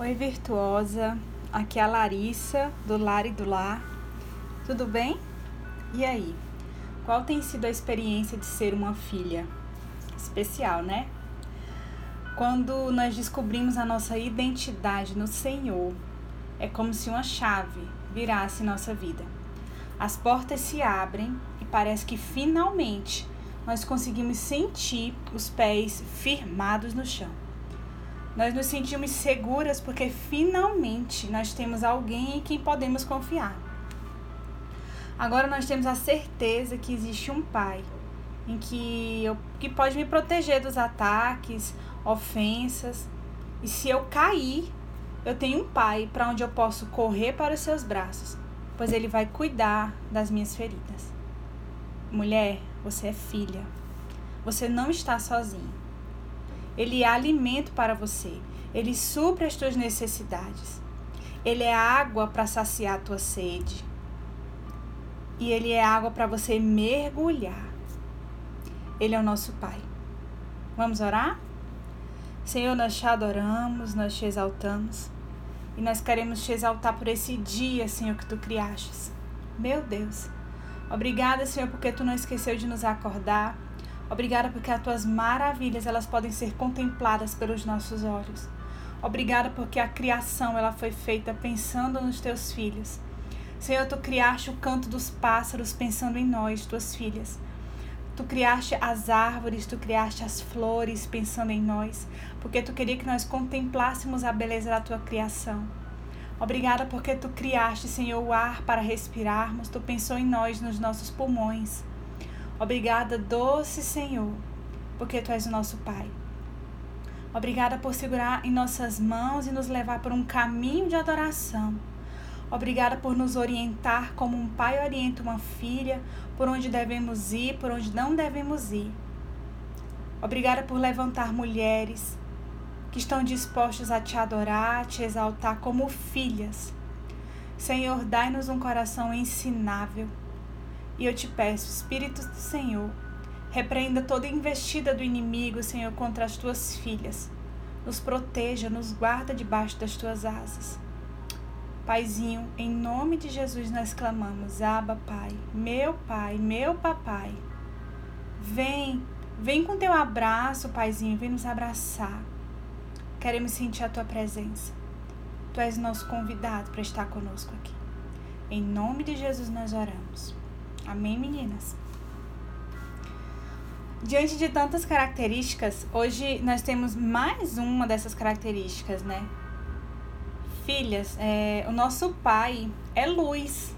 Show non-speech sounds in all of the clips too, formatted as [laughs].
Oi, virtuosa. Aqui é a Larissa, do Lar e do Lar. Tudo bem? E aí? Qual tem sido a experiência de ser uma filha? Especial, né? Quando nós descobrimos a nossa identidade no Senhor, é como se uma chave virasse nossa vida. As portas se abrem e parece que finalmente nós conseguimos sentir os pés firmados no chão nós nos sentimos seguras porque finalmente nós temos alguém em quem podemos confiar. Agora nós temos a certeza que existe um pai em que eu que pode me proteger dos ataques, ofensas. E se eu cair, eu tenho um pai para onde eu posso correr para os seus braços, pois ele vai cuidar das minhas feridas. Mulher, você é filha. Você não está sozinha. Ele é alimento para você. Ele supre as tuas necessidades. Ele é água para saciar a tua sede. E ele é água para você mergulhar. Ele é o nosso Pai. Vamos orar? Senhor, nós te adoramos, nós te exaltamos. E nós queremos te exaltar por esse dia, Senhor, que tu criastes. Meu Deus. Obrigada, Senhor, porque tu não esqueceu de nos acordar Obrigada porque as tuas maravilhas elas podem ser contempladas pelos nossos olhos. Obrigada porque a criação ela foi feita pensando nos teus filhos. Senhor, tu criaste o canto dos pássaros pensando em nós, tuas filhas. Tu criaste as árvores, tu criaste as flores pensando em nós, porque tu queria que nós contemplássemos a beleza da tua criação. Obrigada porque tu criaste, Senhor, o ar para respirarmos, tu pensou em nós, nos nossos pulmões. Obrigada, doce Senhor, porque Tu és o nosso Pai. Obrigada por segurar em nossas mãos e nos levar por um caminho de adoração. Obrigada por nos orientar como um pai orienta uma filha, por onde devemos ir, por onde não devemos ir. Obrigada por levantar mulheres que estão dispostas a te adorar, a te exaltar como filhas. Senhor, dai-nos um coração ensinável e eu te peço, Espírito do Senhor, repreenda toda investida do inimigo, Senhor, contra as tuas filhas. Nos proteja, nos guarda debaixo das tuas asas. Paizinho, em nome de Jesus nós clamamos, Aba, Pai, meu Pai, meu Papai. Vem, vem com teu abraço, Paizinho, vem nos abraçar. Queremos sentir a tua presença. Tu és nosso convidado para estar conosco aqui. Em nome de Jesus nós oramos. Amém, meninas? Diante de tantas características, hoje nós temos mais uma dessas características, né? Filhas, é, o nosso pai é luz.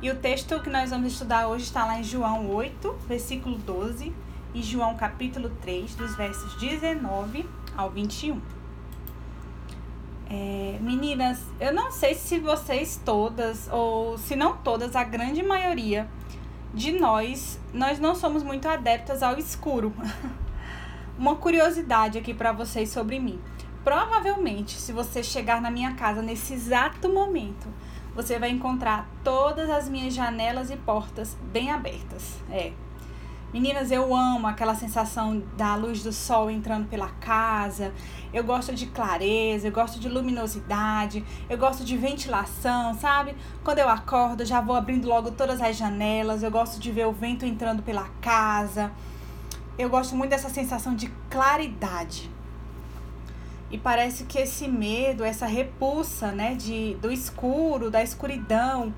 E o texto que nós vamos estudar hoje está lá em João 8, versículo 12, e João capítulo 3, dos versos 19 ao 21. É, meninas, eu não sei se vocês todas, ou se não todas, a grande maioria de nós, nós não somos muito adeptas ao escuro. [laughs] Uma curiosidade aqui para vocês sobre mim. Provavelmente, se você chegar na minha casa nesse exato momento, você vai encontrar todas as minhas janelas e portas bem abertas. É, Meninas, eu amo aquela sensação da luz do sol entrando pela casa. Eu gosto de clareza, eu gosto de luminosidade, eu gosto de ventilação, sabe? Quando eu acordo, já vou abrindo logo todas as janelas. Eu gosto de ver o vento entrando pela casa. Eu gosto muito dessa sensação de claridade. E parece que esse medo, essa repulsa, né, de do escuro, da escuridão,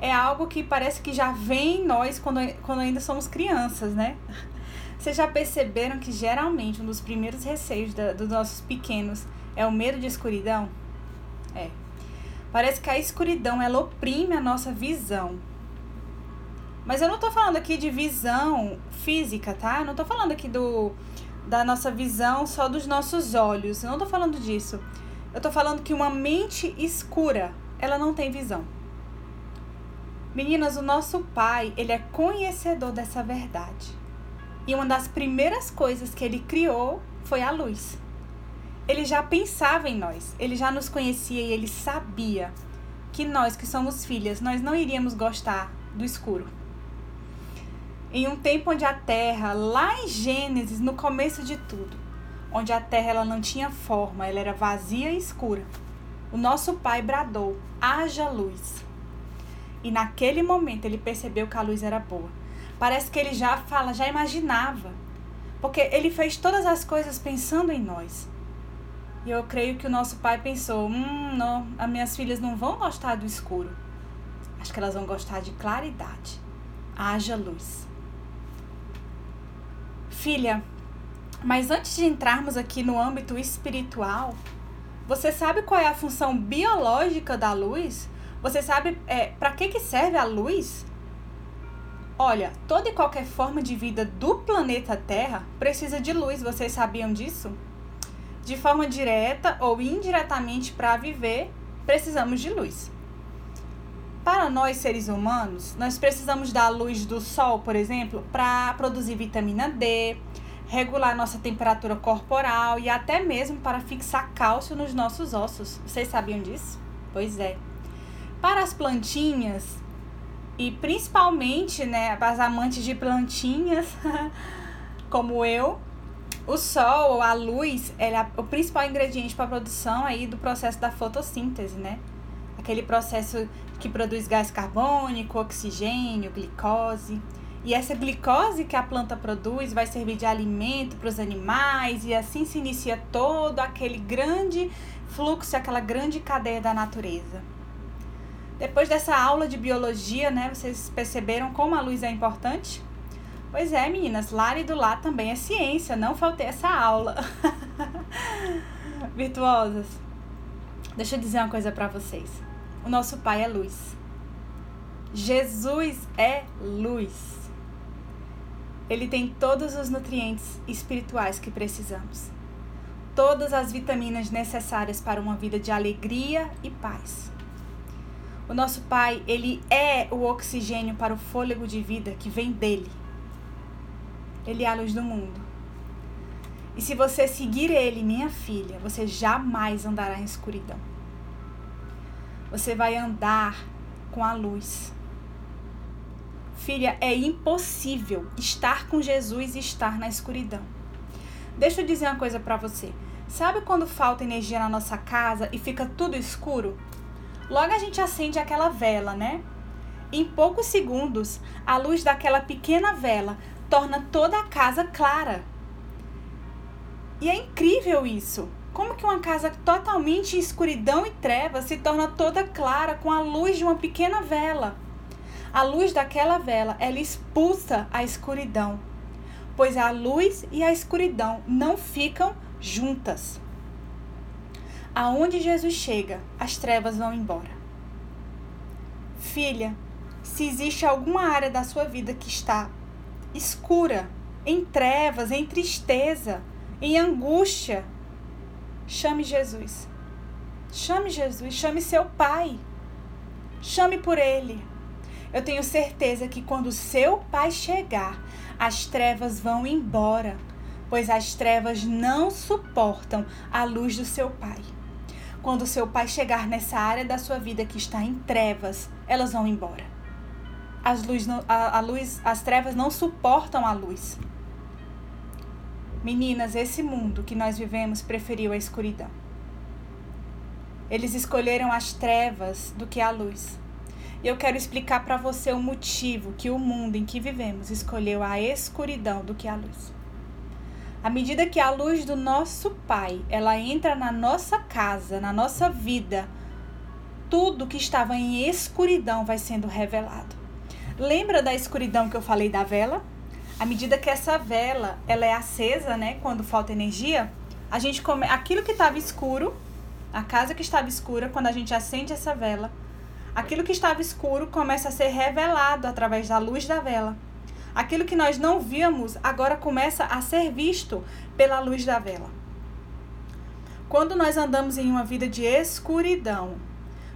é algo que parece que já vem em nós quando, quando ainda somos crianças, né? Vocês já perceberam que geralmente um dos primeiros receios da, dos nossos pequenos é o medo de escuridão? É. Parece que a escuridão ela oprime a nossa visão. Mas eu não tô falando aqui de visão física, tá? Eu não tô falando aqui do da nossa visão só dos nossos olhos. Eu não tô falando disso. Eu tô falando que uma mente escura, ela não tem visão. Meninas, o nosso pai, ele é conhecedor dessa verdade. E uma das primeiras coisas que ele criou foi a luz. Ele já pensava em nós, ele já nos conhecia e ele sabia que nós que somos filhas, nós não iríamos gostar do escuro. Em um tempo onde a terra, lá em Gênesis, no começo de tudo, onde a terra ela não tinha forma, ela era vazia e escura. O nosso pai bradou: haja luz. E naquele momento ele percebeu que a luz era boa. Parece que ele já fala, já imaginava. Porque ele fez todas as coisas pensando em nós. E eu creio que o nosso pai pensou: hum, não, as minhas filhas não vão gostar do escuro. Acho que elas vão gostar de claridade. Haja luz. Filha, mas antes de entrarmos aqui no âmbito espiritual, você sabe qual é a função biológica da luz? Você sabe é, para que, que serve a luz? Olha, toda e qualquer forma de vida do planeta Terra precisa de luz, vocês sabiam disso? De forma direta ou indiretamente para viver, precisamos de luz. Para nós seres humanos, nós precisamos da luz do sol, por exemplo, para produzir vitamina D, regular nossa temperatura corporal e até mesmo para fixar cálcio nos nossos ossos. Vocês sabiam disso? Pois é. Para as plantinhas, e principalmente né, as amantes de plantinhas, [laughs] como eu, o sol, a luz, é o principal ingrediente para a produção aí do processo da fotossíntese, né? Aquele processo que produz gás carbônico, oxigênio, glicose. E essa glicose que a planta produz vai servir de alimento para os animais e assim se inicia todo aquele grande fluxo, aquela grande cadeia da natureza. Depois dessa aula de biologia, né, vocês perceberam como a luz é importante? Pois é, meninas, Lara e do Lá também é ciência, não faltei essa aula. [laughs] Virtuosas. Deixa eu dizer uma coisa para vocês. O nosso Pai é luz. Jesus é luz. Ele tem todos os nutrientes espirituais que precisamos. Todas as vitaminas necessárias para uma vida de alegria e paz. O nosso Pai, ele é o oxigênio para o fôlego de vida que vem dele. Ele é a luz do mundo. E se você seguir ele, minha filha, você jamais andará em escuridão. Você vai andar com a luz. Filha, é impossível estar com Jesus e estar na escuridão. Deixa eu dizer uma coisa para você. Sabe quando falta energia na nossa casa e fica tudo escuro? Logo a gente acende aquela vela, né? Em poucos segundos, a luz daquela pequena vela torna toda a casa clara. E é incrível isso. Como que uma casa totalmente em escuridão e trevas se torna toda clara com a luz de uma pequena vela? A luz daquela vela, ela expulsa a escuridão, pois a luz e a escuridão não ficam juntas. Aonde Jesus chega, as trevas vão embora. Filha, se existe alguma área da sua vida que está escura, em trevas, em tristeza, em angústia, chame Jesus. Chame Jesus, chame seu pai. Chame por ele. Eu tenho certeza que quando seu pai chegar, as trevas vão embora, pois as trevas não suportam a luz do seu pai. Quando seu pai chegar nessa área da sua vida que está em trevas, elas vão embora. As, luz não, a, a luz, as trevas não suportam a luz. Meninas, esse mundo que nós vivemos preferiu a escuridão. Eles escolheram as trevas do que a luz. E eu quero explicar para você o motivo que o mundo em que vivemos escolheu a escuridão do que a luz. À medida que a luz do nosso Pai, ela entra na nossa casa, na nossa vida, tudo que estava em escuridão vai sendo revelado. Lembra da escuridão que eu falei da vela? À medida que essa vela, ela é acesa, né, quando falta energia, a gente come aquilo que estava escuro, a casa que estava escura, quando a gente acende essa vela, aquilo que estava escuro começa a ser revelado através da luz da vela. Aquilo que nós não víamos agora começa a ser visto pela luz da vela. Quando nós andamos em uma vida de escuridão,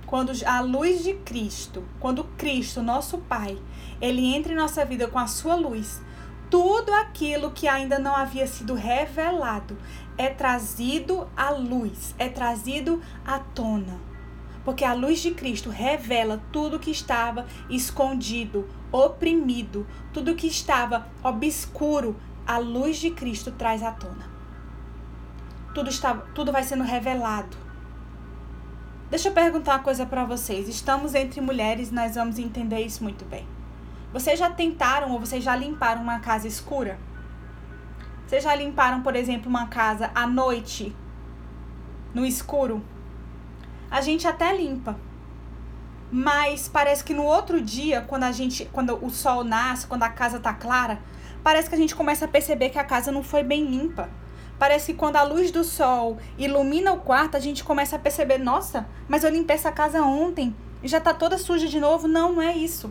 quando a luz de Cristo, quando Cristo, nosso Pai, ele entra em nossa vida com a sua luz, tudo aquilo que ainda não havia sido revelado é trazido à luz, é trazido à tona. Porque a luz de Cristo revela tudo que estava escondido, oprimido, tudo que estava obscuro, a luz de Cristo traz à tona. tudo está tudo vai sendo revelado. Deixa eu perguntar uma coisa para vocês. Estamos entre mulheres, nós vamos entender isso muito bem. Vocês já tentaram ou vocês já limparam uma casa escura? Vocês já limparam, por exemplo, uma casa à noite, no escuro? A gente até limpa. Mas parece que no outro dia, quando a gente, quando o sol nasce, quando a casa tá clara, parece que a gente começa a perceber que a casa não foi bem limpa. Parece que quando a luz do sol ilumina o quarto, a gente começa a perceber, nossa, mas eu limpei essa casa ontem e já tá toda suja de novo. Não, não é isso.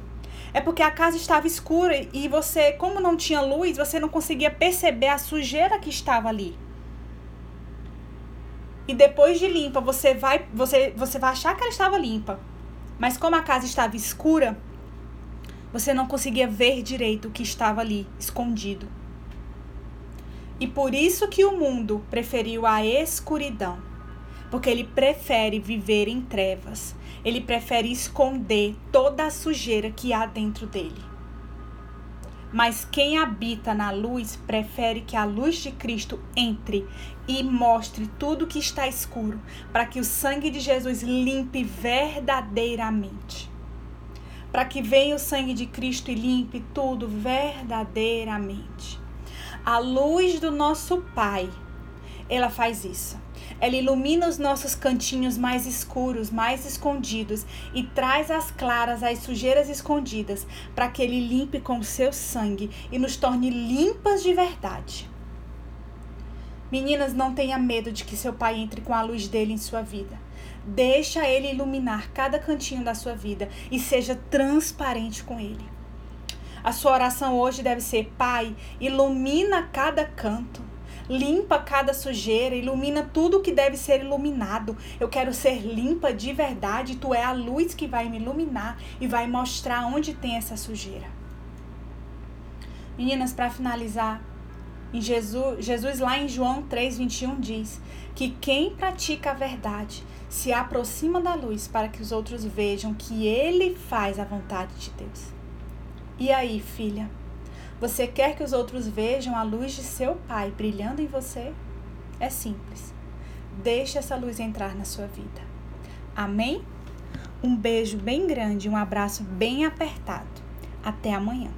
É porque a casa estava escura e você, como não tinha luz, você não conseguia perceber a sujeira que estava ali. E depois de limpa, você vai, você, você vai achar que ela estava limpa. Mas como a casa estava escura, você não conseguia ver direito o que estava ali, escondido. E por isso que o mundo preferiu a escuridão, porque ele prefere viver em trevas. Ele prefere esconder toda a sujeira que há dentro dele. Mas quem habita na luz prefere que a luz de Cristo entre e mostre tudo que está escuro, para que o sangue de Jesus limpe verdadeiramente. Para que venha o sangue de Cristo e limpe tudo verdadeiramente. A luz do nosso Pai, ela faz isso. Ela ilumina os nossos cantinhos mais escuros, mais escondidos e traz às claras as sujeiras escondidas, para que ele limpe com o seu sangue e nos torne limpas de verdade. Meninas, não tenha medo de que seu pai entre com a luz dele em sua vida. Deixa ele iluminar cada cantinho da sua vida e seja transparente com ele. A sua oração hoje deve ser: Pai, ilumina cada canto. Limpa cada sujeira, ilumina tudo que deve ser iluminado. Eu quero ser limpa de verdade. Tu é a luz que vai me iluminar e vai mostrar onde tem essa sujeira. Meninas, para finalizar, em Jesus, Jesus lá em João 3:21 diz que quem pratica a verdade se aproxima da luz para que os outros vejam que ele faz a vontade de Deus. E aí, filha? Você quer que os outros vejam a luz de seu Pai brilhando em você? É simples. Deixe essa luz entrar na sua vida. Amém? Um beijo bem grande, um abraço bem apertado. Até amanhã.